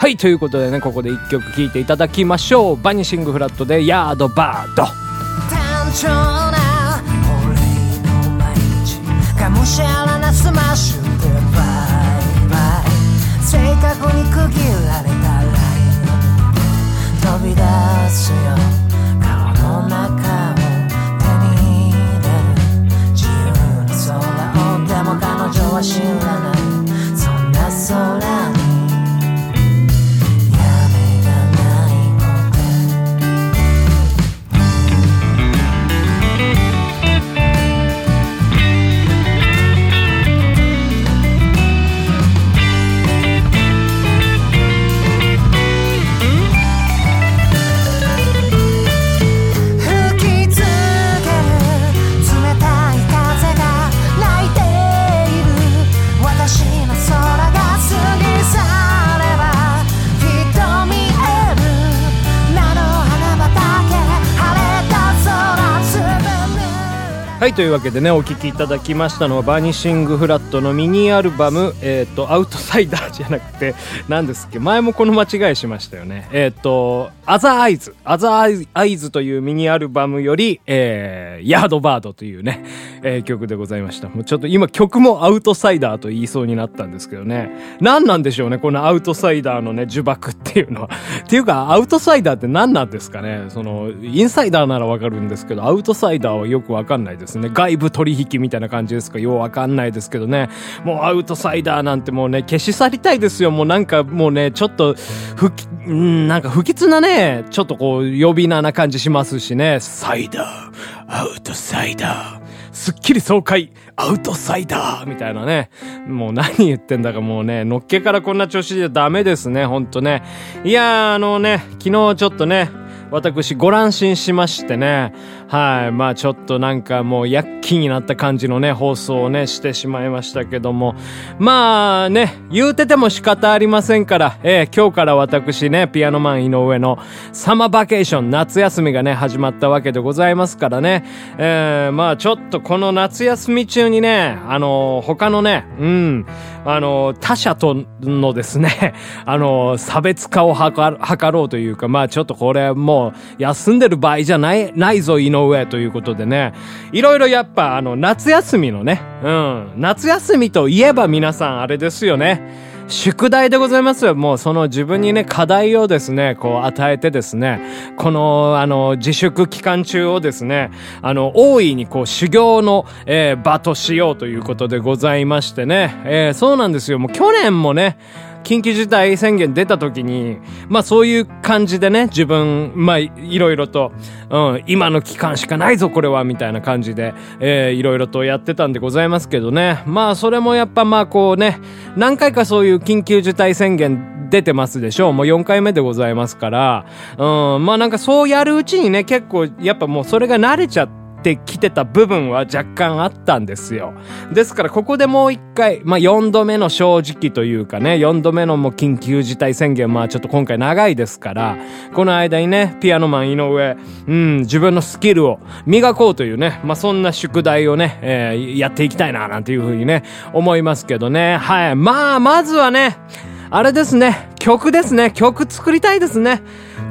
はい、ということでね、ここで一曲聴いていただきましょう。バニシングフラットでヤードバード。単調な俺の毎日がむしゃらなスマッシュでバイバイ正確に区切られたライン飛び出すよ籠の中を手に入れる自由な空をでも彼女は知らないい、というわけでね、お聴きいただきましたのは、バニシングフラットのミニアルバム、えっ、と、アウトサイダー じゃなくて、何ですっけ、前もこの間違いしましたよね。えっ、と、アザーアイズ、アザーアイズというミニアルバムより、えー、ヤードバードというね、えー曲でございました。もうちょっと今曲もアウトサイダーと言いそうになったんですけどね。何なんでしょうね、このアウトサイダーのね、呪縛っていうのは。っていうか、アウトサイダーって何なんですかね。その、インサイダーならわかるんですけど、アウトサイダーはよくわかんないですね。ね外部取引みたいな感じですか？ようわかんないですけどね。もうアウトサイダーなんてもうね、消し去りたいですよ。もうなんかもうね、ちょっと、不き、うん、なんか不吉なね、ちょっとこう、呼び名な感じしますしね。サイダー、アウトサイダー。すっきり爽快、アウトサイダーみたいなね。もう何言ってんだかもうね、のっけからこんな調子じゃダメですね、ほんとね。いやー、あのね、昨日ちょっとね、私ご乱心しましてね。はい。まあちょっとなんかもう躍起になった感じのね、放送をね、してしまいましたけども。まあね、言うてても仕方ありませんから、えー今日から私ね、ピアノマン井上のサマーバケーション、夏休みがね、始まったわけでございますからね。えーまあちょっとこの夏休み中にね、あの他のね、うん、あの他者とのですね、あの差別化を図ろうというか、まあちょっとこれもう休んでる場合じゃない、ないぞ井上ということでね、いろいろやっぱあの夏休みのね、うん、夏休みといえば皆さんあれですよね。宿題でございますよ。もうその自分にね、課題をですね、こう与えてですね、この、あの、自粛期間中をですね、あの、大いにこう修行の、えー場としようということでございましてね、えーそうなんですよ。もう去年もね、緊急事態宣言出た時に、まあそういう感じでね、自分、まあいろいろと、うん、今の期間しかないぞこれは、みたいな感じで、えーいろいろとやってたんでございますけどね。まあそれもやっぱまあこうね、何回かそういう緊急事態宣言出てますでしょう。もう4回目でございますから、うん、まあなんかそうやるうちにね、結構やっぱもうそれが慣れちゃって、ってきてた部分は若干あったんですよ。ですからここでもう一回、まあ4度目の正直というかね、4度目のもう緊急事態宣言、まあちょっと今回長いですから、この間にね、ピアノマン井上、うん、自分のスキルを磨こうというね、まあそんな宿題をね、えーやっていきたいな、なんていうふうにね、思いますけどね。はい。まあ、まずはね、あれですね、曲ですね、曲作りたいですね。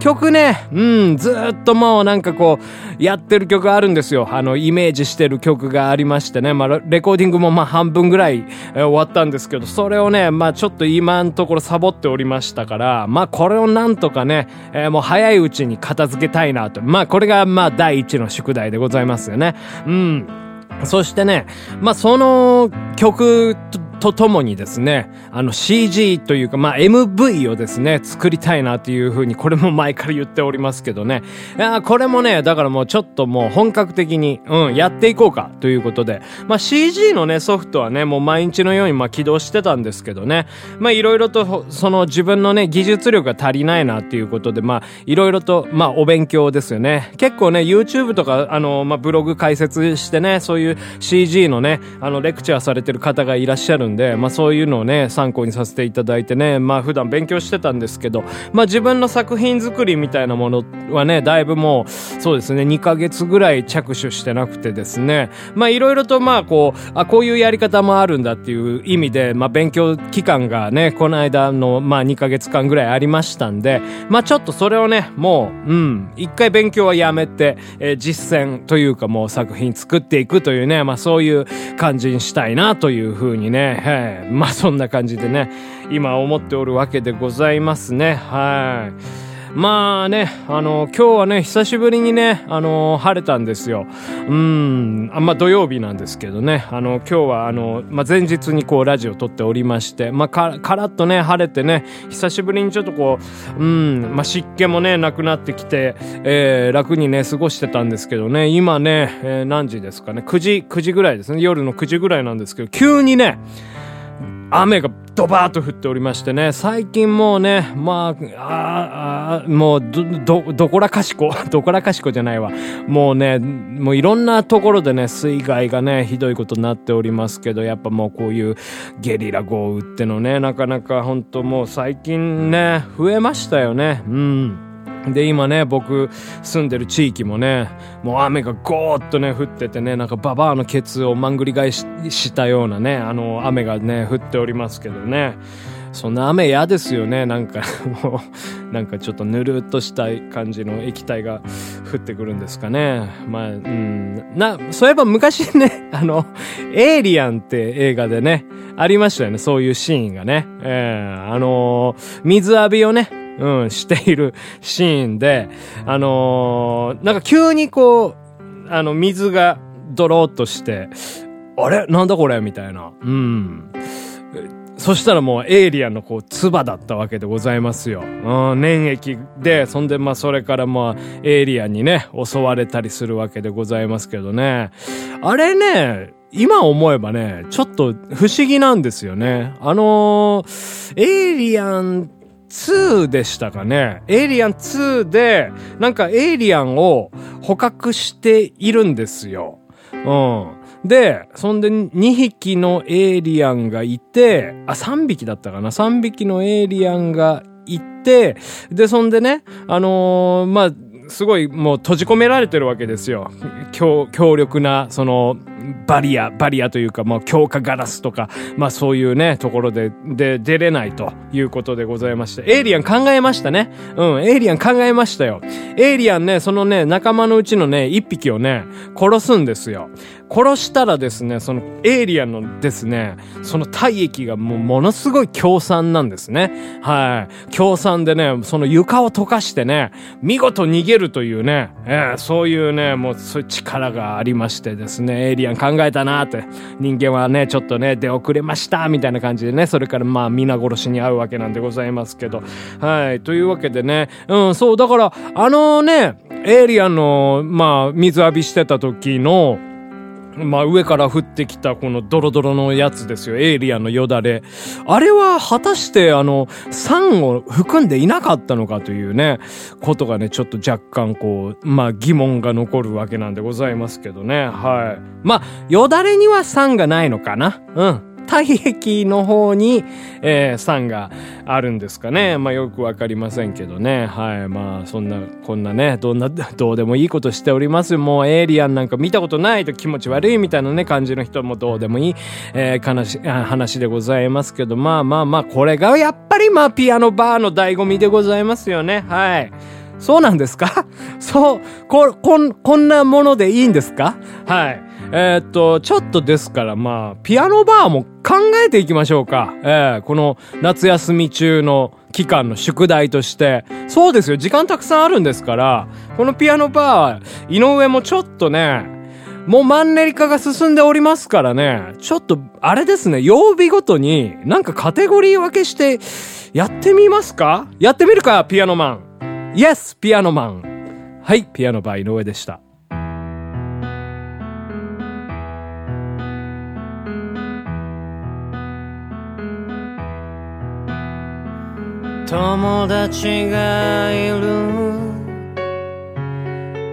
曲ね、うん、ずっともうなんかこう、やってる曲あるんですよ。あの、イメージしてる曲がありましてね。まあ、レコーディングもまあ半分ぐらい、終わったんですけど、それをね、まあちょっと今のところサボっておりましたから、まあこれをなんとかね、えーもう早いうちに片付けたいなと。まあこれがまあ第一の宿題でございますよね。うん。そしてね、まあ、その曲とともにですね、あの CG というか、まあ MV をですね、作りたいなっていうふうに、これも前から言っておりますけどね。いやこれもね、だからもうちょっともう本格的に、うん、やっていこうかということで、まあ CG のね、ソフトはね、もう毎日のようにまあ起動してたんですけどね、まあいろいろと、その自分のね、技術力が足りないなっていうことで、まあいろいろと、まあお勉強ですよね。結構ね、YouTube とか、あの、まあブログ解説してね、そういう CG のね、あの、レクチャーされてる方がいらっしゃるんで、まあそういうのをね、参考にさせていただいてね、まあ普段勉強してたんですけど、まあ自分の作品作りみたいなものはね、だいぶもう、そうですね、2ヶ月ぐらい着手してなくてですね、まあいろいろとまあこう、あ、こういうやり方もあるんだっていう意味で、まあ勉強期間がね、この間のまあ2ヶ月間ぐらいありましたんで、まあちょっとそれをね、もう、うん、一回勉強はやめて、えー、実践というかもう作品作っていくというね、まあそういう感じにしたいなというふうにね、はいまあそんな感じでね、今思っておるわけでございますね。はい。まあね、あの、今日はね、久しぶりにね、あの、晴れたんですよ。うん、あんま土曜日なんですけどね、あの、今日はあの、まあ前日にこうラジオ撮っておりまして、まあか、カラッとね、晴れてね、久しぶりにちょっとこう、うん、まあ湿気もね、なくなってきて、えー、楽にね、過ごしてたんですけどね、今ね、えー、何時ですかね、9時、9時ぐらいですね、夜の9時ぐらいなんですけど、急にね、雨がドバーッと降っておりましてね、最近もうね、まあ、ああもうど、ど、どこらかしこ、どこらかしこじゃないわ。もうね、もういろんなところでね、水害がね、ひどいことになっておりますけど、やっぱもうこういうゲリラ豪雨ってのね、なかなか本当もう最近ね、増えましたよね。うん。で、今ね、僕住んでる地域もね、もう雨がゴーッとね、降っててね、なんかババアのケツをまんぐり返ししたようなね、あの、雨がね、降っておりますけどね。そんな雨嫌ですよね。なんかもう、なんかちょっとぬるっとした感じの液体が降ってくるんですかね。まあ、うん。な、そういえば昔ね、あの、エイリアンって映画でね、ありましたよね。そういうシーンがね。ええー、あのー、水浴びをね、うん、しているシーンで、あのー、なんか急にこう、あの、水がドローっとして、あれ？なんだこれ？みたいな。うん。そしたらもうエイリアンのこう、唾だったわけでございますよ。うん、粘液で、そんでまあそれからまあ、エイリアンにね、襲われたりするわけでございますけどね。あれね、今思えばね、ちょっと不思議なんですよね。あのー、エイリアン2でしたかね。エイリアン2で、なんかエイリアンを捕獲しているんですよ。うん。で、そんで2匹のエイリアンがいて、あ、3匹だったかな ?3 匹のエイリアンがいて、で、そんでね、あのー、まあ、すごいもう閉じ込められてるわけですよ。強、強力な、その、バリア、バリアというか、もう強化ガラスとか、まあそういうね、ところで、で、出れないということでございまして。エイリアン考えましたね。うん、エイリアン考えましたよ。エイリアンね、そのね、仲間のうちのね、一匹をね、殺すんですよ。殺したらですね、そのエイリアンのですね、その体液がもうものすごい強酸なんですね。はい。強酸でね、その床を溶かしてね、見事逃げるというね、えー、そういうね、もうそういう力がありましてですね、エイリアン考えたなって、人間はね、ちょっとね、出遅れました、みたいな感じでね、それからまあ皆殺しに遭うわけなんでございますけど、はい。というわけでね、うん、そう、だから、あのね、エイリアンの、まあ、水浴びしてた時の、まあ上から降ってきたこのドロドロのやつですよ。エイリアンのよだれ。あれは果たしてあの、酸を含んでいなかったのかというね、ことがね、ちょっと若干こう、まあ疑問が残るわけなんでございますけどね。はい。まあ、よだれには酸がないのかな。うん。体液の方に、えー、酸があるんですかね。まあよくわかりませんけどね。はい。まあそんな、こんなね、どんな、どうでもいいことしておりますもうエイリアンなんか見たことないと気持ち悪いみたいなね、感じの人もどうでもいい、えー、話、話でございますけど、まあまあまあ、これがやっぱりまあピアノバーの醍醐味でございますよね。はい。そうなんですか？そう、こ、こん、こんなものでいいんですか？はい。えー、っと、ちょっとですから、まあ、ピアノバーも考えていきましょうか。えー、この夏休み中の期間の宿題として。そうですよ、時間たくさんあるんですから、このピアノバー、井上もちょっとね、もうマンネリ化が進んでおりますからね、ちょっと、あれですね、曜日ごとになんかカテゴリー分けして、やってみますか？やってみるか、ピアノマン。イエス、ピアノマン。はい、ピアノバイ井上でした。友達がいる。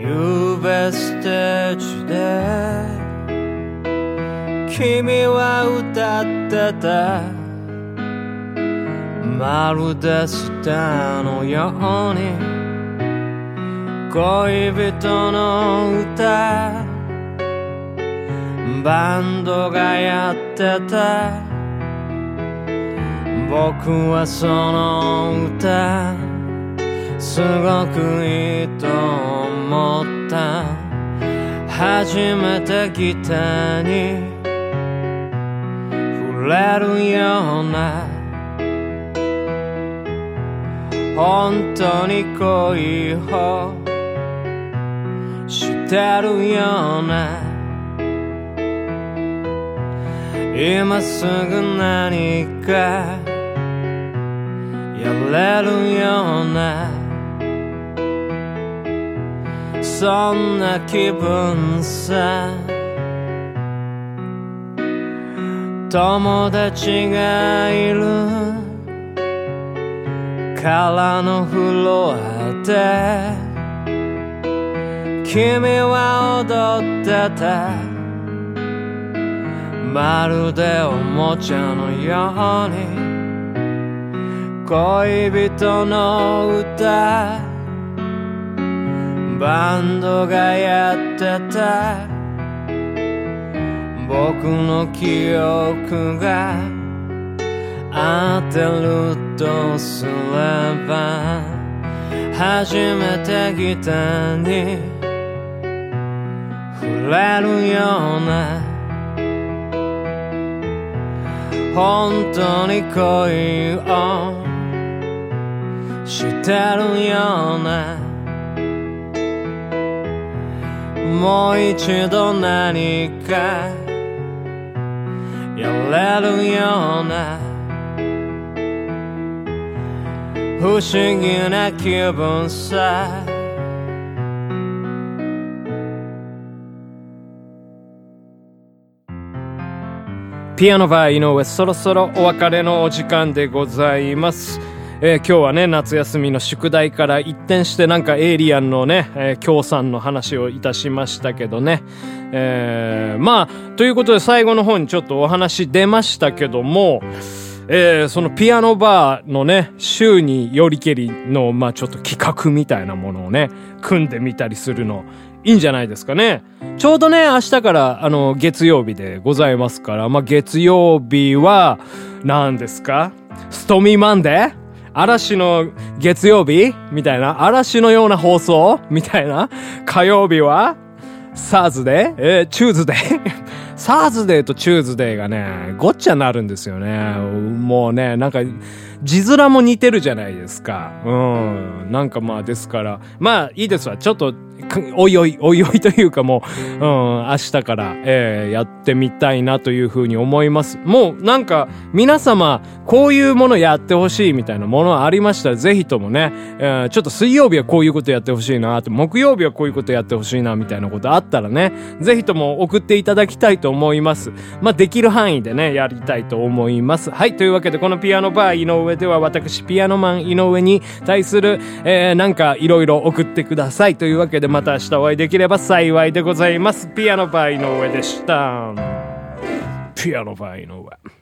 夕べステージで君は歌ってた。まるでスターのように。恋人の歌。バンドがやってた。僕はその歌すごくいいと思った。初めてギターに触れるような本当に恋をしてるような今すぐ何かやれるようなそんな気分さ友達がいるからのフロアで君は踊ってたまるでおもちゃのように恋人の歌バンドがやってた。僕の記憶が当てるとすれば初めてギターに触れるような。本当に恋をしてるような。もう一度何かやれるような。不思議な気分さ。ピアノバー井上そろそろお別れのお時間でございます。えー、今日はね、夏休みの宿題から一転してなんかエイリアンのね、えー、協賛の話をいたしましたけどね。えー、まあ、ということで最後の方にちょっとお話出ましたけども、えー、そのピアノバーのね、週によりけりの、まあちょっと企画みたいなものをね、組んでみたりするの、いいんじゃないですかね。ちょうどね、明日から、あの、月曜日でございますから、まあ月曜日は、何ですか？ Stormy Monday？嵐の月曜日みたいな。嵐のような放送みたいな。火曜日は Thursday？えー、 Tuesday？Thursday と Tuesday がね、ごっちゃになるんですよね。もうね、なんか、字面も似てるじゃないですか。うん。なんかまあですから、まあいいですわ。ちょっと おいおい、おいおいというかもう、うん、明日から、えー、やってみたいなというふうに思います。もうなんか、皆様、こういうものやってほしいみたいなものありましたら、ぜひともね、えー、ちょっと水曜日はこういうことやってほしいな、木曜日はこういうことやってほしいな、みたいなことあったらね、ぜひとも送っていただきたいと思います。まあ、できる範囲でね、やりたいと思います。はい、というわけで、このピアノバー井上では、私、ピアノマン井上に対する、えー、なんか、いろいろ送ってください。というわけで、また明日お会いできれば幸いでございます。ピアノバイの上でした。ピアノバイの上。